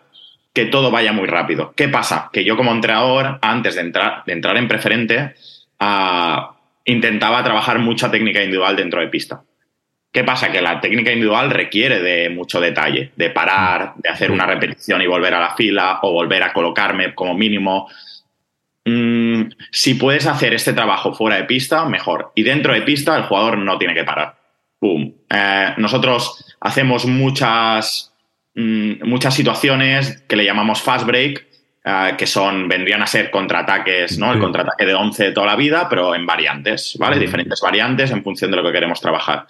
que todo vaya muy rápido. ¿Qué pasa? Que yo como entrenador, antes de entrar, de entrar en preferente, ah, intentaba trabajar mucha técnica individual dentro de pista. ¿Qué pasa? Que la técnica individual requiere de mucho detalle, de parar, de hacer una repetición y volver a la fila o volver a colocarme como mínimo. Mm, si puedes hacer este trabajo fuera de pista, mejor. Y dentro de pista, el jugador no tiene que parar. ¡Pum! Eh, nosotros hacemos muchas, mm, muchas situaciones que le llamamos fast break, eh, que son, vendrían a ser contraataques, ¿no? El contraataque de 11 de toda la vida, pero en variantes, ¿vale? Diferentes variantes en función de lo que queremos trabajar.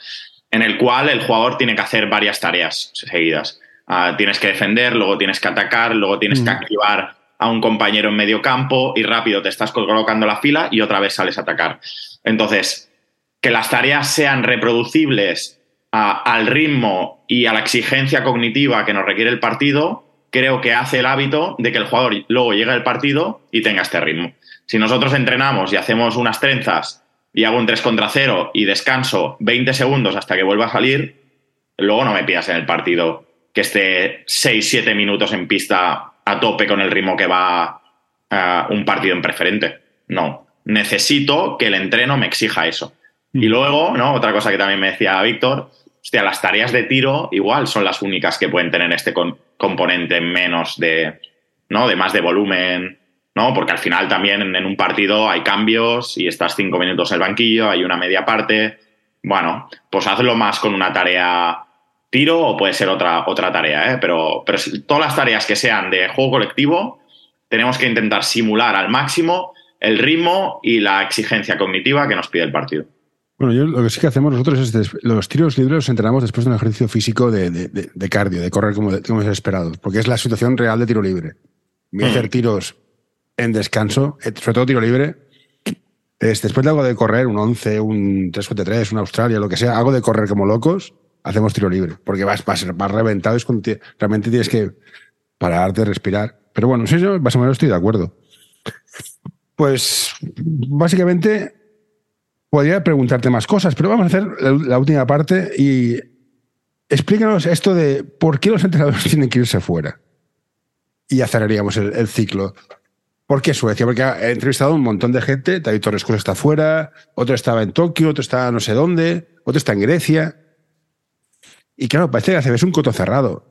En el cual el jugador tiene que hacer varias tareas seguidas. Ah, tienes que defender, luego tienes que atacar, luego tienes que activar a un compañero en medio campo y rápido te estás colocando la fila y otra vez sales a atacar. Entonces, que las tareas sean reproducibles al ritmo y a la exigencia cognitiva que nos requiere el partido, creo que hace el hábito de que el jugador luego llegue al partido y tenga este ritmo. Si nosotros entrenamos y hacemos unas trenzas y hago un 3 contra 0 y descanso 20 segundos hasta que vuelva a salir, luego no me pidas en el partido que esté 6-7 minutos en pista a tope con el ritmo que va uh, un partido en preferente. No, necesito que el entreno me exija eso. Y mm. luego, ¿no? Otra cosa que también me decía Víctor, hostia, las tareas de tiro igual son las únicas que pueden tener este componente menos de, ¿no? De más de volumen, ¿no? Porque al final también en, un partido hay cambios y estás cinco minutos en el banquillo, hay una media parte. Bueno, pues hazlo más con una tarea tiro o puede ser otra, otra tarea, ¿eh? Pero, pero todas las tareas que sean de juego colectivo, tenemos que intentar simular al máximo el ritmo y la exigencia cognitiva que nos pide el partido. Bueno, yo lo que sí que hacemos nosotros es los tiros libres los entrenamos después de un ejercicio físico de, cardio, de correr como, como es esperado, porque es la situación real de tiro libre. Voy a hacer mm. tiros en descanso, eh, sobre todo tiro libre, es después de algo de correr, un 11, un 3-4-3, un Australia, lo que sea, algo de correr como locos, hacemos tiro libre, porque vas, vas, vas reventado, es cuando realmente tienes que parar de respirar. Pero bueno, sí, yo más o menos estoy de acuerdo. Pues básicamente podría preguntarte más cosas, pero vamos a hacer la, última parte y explícanos esto de por qué los entrenadores (laughs) tienen que irse fuera. Y ya cerraríamos el, ciclo. ¿Por qué Suecia? Porque he entrevistado a un montón de gente. David Torres Cruz está fuera, otro estaba en Tokio, otro está no sé dónde, otro está en Grecia. Y claro, parece que es un coto cerrado.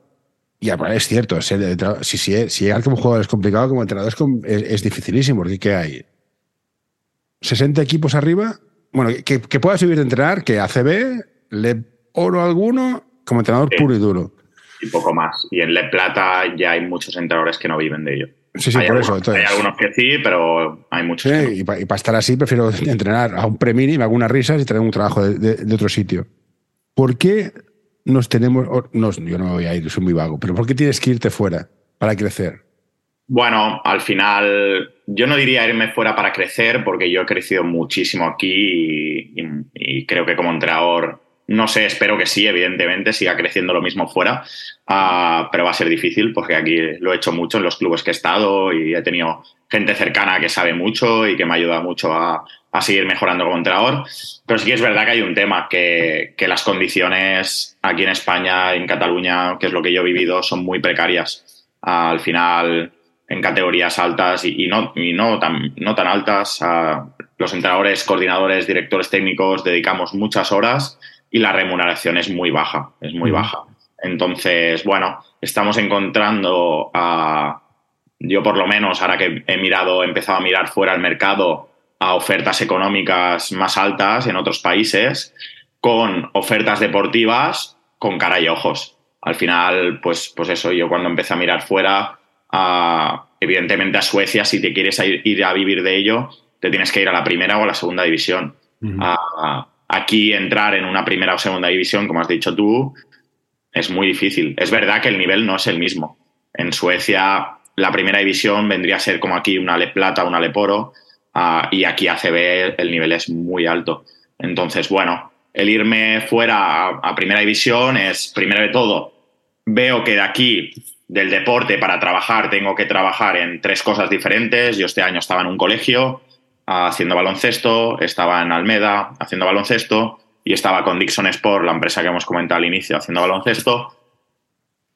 Y es cierto, si, si, si llegar como jugador es complicado, como entrenador es, dificilísimo, ¿qué hay? ¿60 equipos arriba? Bueno, que, que puedas subir de entrenar, que ACB, Le Oro alguno, como entrenador puro y duro. Y poco más. Y en Le Plata ya hay muchos entrenadores que no viven de ello. Sí, sí, por eso. hay algunos que sí, pero hay muchos. Sí, y para estar así prefiero (laughs) entrenar a un pre-mini, me hago unas risas y tener un trabajo de otro sitio. ¿Por qué nos tenemos, yo no me voy a ir, soy muy vago, pero ¿por qué tienes que irte fuera para crecer? Bueno, al final yo no diría irme fuera para crecer porque yo he crecido muchísimo aquí y, creo que como entrenador, no sé, espero que sí, evidentemente, siga creciendo lo mismo fuera, ah, pero va a ser difícil porque aquí lo he hecho mucho en los clubes que he estado y he tenido gente cercana que sabe mucho y que me ayuda mucho a, a seguir mejorando como entrenador. Pero sí que es verdad que hay un tema, que, que, las condiciones aquí en España, en Cataluña, que es lo que yo he vivido, son muy precarias. Al final, en categorías altas y, no, y no, tan, no tan altas, los entrenadores, coordinadores, directores técnicos dedicamos muchas horas y la remuneración es muy baja, es muy baja. Entonces, bueno, estamos encontrando a... Yo por lo menos, ahora que he mirado, he empezado a mirar fuera el mercado, a ofertas económicas más altas en otros países, con ofertas deportivas con cara y ojos. Al final, pues, pues eso, yo cuando empecé a mirar fuera, evidentemente a Suecia, si te quieres ir, a vivir de ello, te tienes que ir a la primera o a la segunda división. aquí entrar en una primera o segunda división, como has dicho tú, es muy difícil. Es verdad que el nivel no es el mismo. En Suecia, la primera división vendría a ser como aquí una Le Plata, una Leporo, Ah, y aquí ACB el nivel es muy alto. Entonces, bueno, el irme fuera a, primera división es, primero de todo, veo que de aquí, del deporte, para trabajar, tengo que trabajar en tres cosas diferentes. Yo este año estaba en un colegio ah, haciendo baloncesto, estaba en Almeda haciendo baloncesto y estaba con Dixon Sport, la empresa que hemos comentado al inicio, haciendo baloncesto.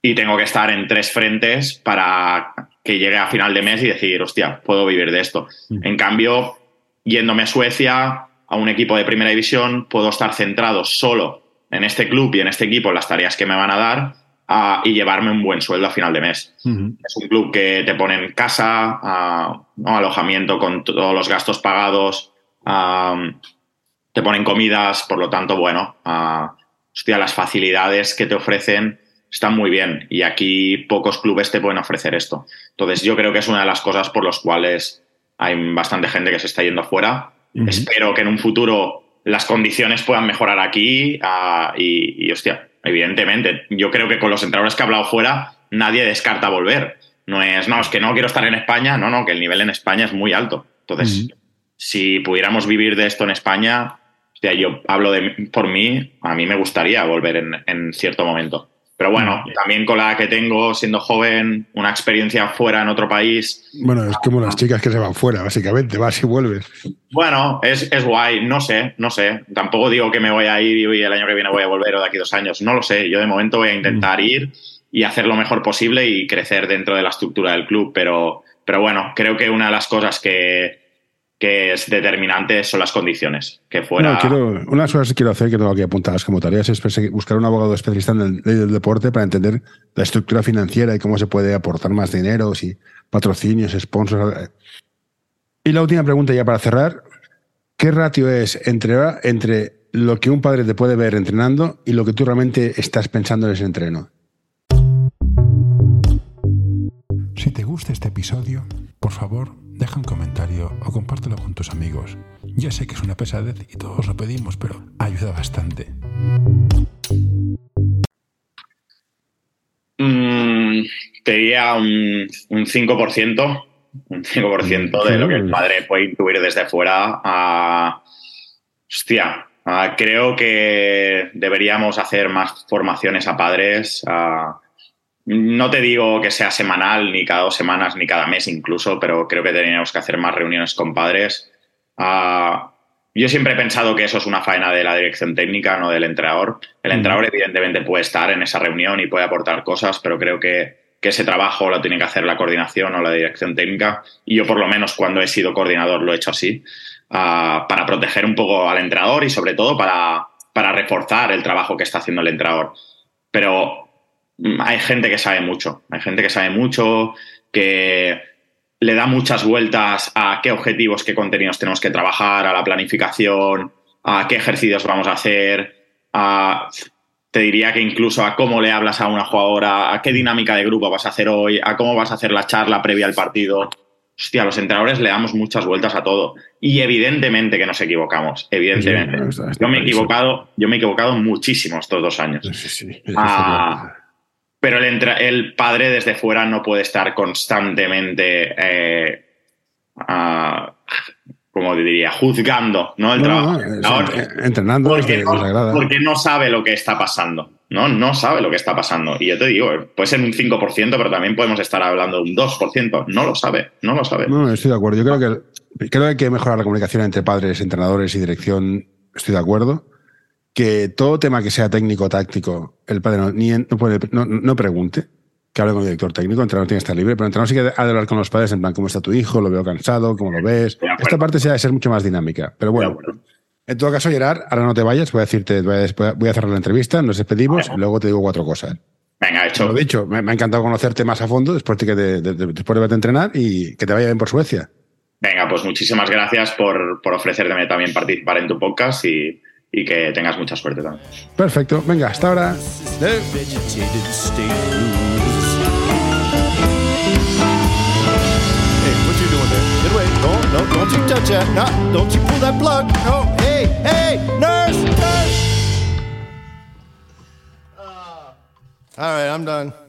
Y tengo que estar en tres frentes para que llegue a final de mes y decir, hostia, puedo vivir de esto. En cambio, yéndome a Suecia, a un equipo de primera división, puedo estar centrado solo en este club y en este equipo, en las tareas que me van a dar, y llevarme un buen sueldo a final de mes. Es un club que te pone en casa, alojamiento con todos los gastos pagados, te ponen comidas, por lo tanto, bueno, hostia, las facilidades que te ofrecen están muy bien y aquí pocos clubes te pueden ofrecer esto. Entonces yo creo que es una de las cosas por las cuales hay bastante gente que se está yendo fuera. Espero que en un futuro las condiciones puedan mejorar aquí ah, y, hostia, evidentemente, yo creo que con los entrenadores que he hablado fuera nadie descarta volver. No es, no, es que no quiero estar en España, no, no, que el nivel en España es muy alto. Entonces, si pudiéramos vivir de esto en España, hostia, yo hablo de, por mí, a mí me gustaría volver en, en cierto momento. Pero bueno, también con la que tengo, siendo joven, una experiencia fuera en otro país. Bueno, es como las chicas que se van fuera, básicamente, vas y vuelves. Bueno, es, es guay, no sé, no sé. Tampoco digo que me voy a ir y el año que viene voy a volver o de aquí dos años, no lo sé. Yo de momento voy a intentar mm. ir y hacer lo mejor posible y crecer dentro de la estructura del club, pero, pero bueno, creo que una de las cosas que, que es determinante son las condiciones. Que fuera. quiero, una de las cosas que quiero hacer, que tengo aquí apuntadas como tareas, es buscar un abogado especialista en el del deporte para entender la estructura financiera y cómo se puede aportar más dinero, si patrocinios, sponsors. Y la última pregunta, ya para cerrar: ¿qué ratio es entre, entre lo que un padre te puede ver entrenando y lo que tú realmente estás pensando en ese entreno? Si te gusta este episodio, por favor, deja un comentario o compártelo con tus amigos. Ya sé que es una pesadez y todos lo pedimos, pero ayuda bastante. Mm, te diría un, 5%, un 5% de lo que el padre puede intuir desde fuera. a hostia, creo que deberíamos hacer más formaciones a padres. No te digo que sea semanal, ni cada dos semanas, ni cada mes incluso, pero creo que teníamos que hacer más reuniones con padres. yo siempre he pensado que eso es una faena de la dirección técnica, no del entrenador. El entrenador, evidentemente, puede estar en esa reunión y puede aportar cosas, pero creo que que ese trabajo lo tiene que hacer la coordinación o la dirección técnica. Y yo, por lo menos, cuando he sido coordinador, lo he hecho así, ah, para proteger un poco al entrenador y, sobre todo, para, para reforzar el trabajo que está haciendo el entrenador. Pero hay gente que sabe mucho, hay gente que sabe mucho, que le da muchas vueltas a qué objetivos, qué contenidos tenemos que trabajar, a la planificación, a qué ejercicios vamos a hacer, a te diría que incluso a cómo le hablas a una jugadora, a qué dinámica de grupo vas a hacer hoy, a cómo vas a hacer la charla previa al partido. Hostia, a los entrenadores le damos muchas vueltas a todo. Y evidentemente que nos equivocamos, evidentemente. yo me he equivocado, yo me he equivocado muchísimo estos dos años. Ah, (laughs) pero el, el, padre desde fuera no puede estar constantemente eh, ah, como diría, juzgando ¿no? el trabajo. entrenando porque no, porque no sabe lo que está pasando. ¿no? no sabe lo que está pasando. Y yo te digo, puede ser un 5%, pero también podemos estar hablando de un 2%. No lo sabe, no lo sabe. No, estoy de acuerdo. Yo creo que, creo que hay que mejorar la comunicación entre padres, entrenadores y dirección. Estoy de acuerdo. Que todo tema que sea técnico táctico, el padre no, ni, no, no pregunte que hable con el director técnico, el entrenador tiene que estar libre, pero el entrenador sí que ha de hablar con los padres en plan, ¿cómo está tu hijo? ¿Lo veo cansado? ¿Cómo lo ves? Esta parte sí ha de ser mucho más dinámica. Pero bueno, en todo caso, Gerard, ahora no te vayas, voy a decirte, voy a, cerrar la entrevista, nos despedimos y luego te digo cuatro cosas. Venga, hecho. Lo dicho, me, ha encantado conocerte más a fondo después de, que después de verte entrenar y que te vaya bien por Suecia. Venga, pues muchísimas gracias por, por ofrecerme también participar en tu podcast y, y que tengas mucha suerte también. Perfecto, venga, hasta ahora. All right, I'm done.